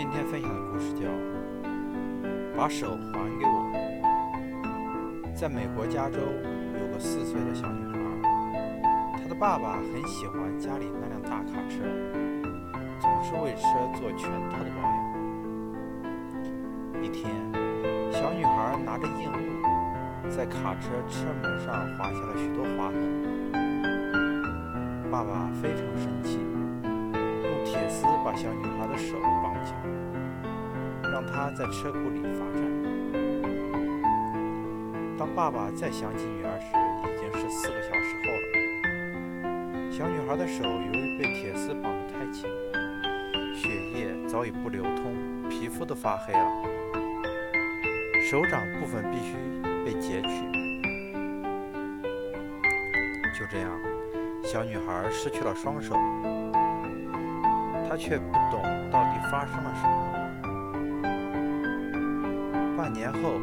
今天分享的故事叫《把手还给我》。在美国加州有个四岁的小女孩，她的爸爸很喜欢家里那辆大卡车，总是为车做全套的保养。一天，小女孩拿着硬物在卡车车门上划下了许多划痕，爸爸非常生气。用铁丝把小女孩的手，让她在车库里罚站。当爸爸再想起女儿时，已经是四个小时后了。小女孩的手由于被铁丝绑得太紧，血液早已不流通，皮肤都发黑了，手掌部分必须被截去。就这样，小女孩失去了双手。她却不懂到底发生了什么。半年后，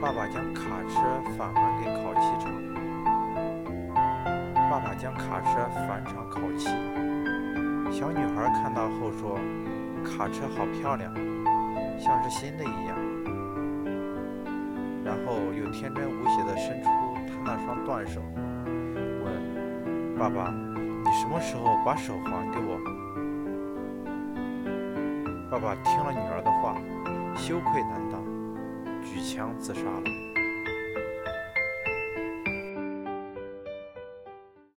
爸爸将卡车返还给烤漆厂。爸爸将卡车返厂烤漆，小女孩看到后说：“卡车好漂亮，像是新的一样。”然后又天真无邪地伸出她那双断手，问：“爸爸，你什么时候把手还给我？”爸爸听了女儿的话，羞愧难当，枪自杀了。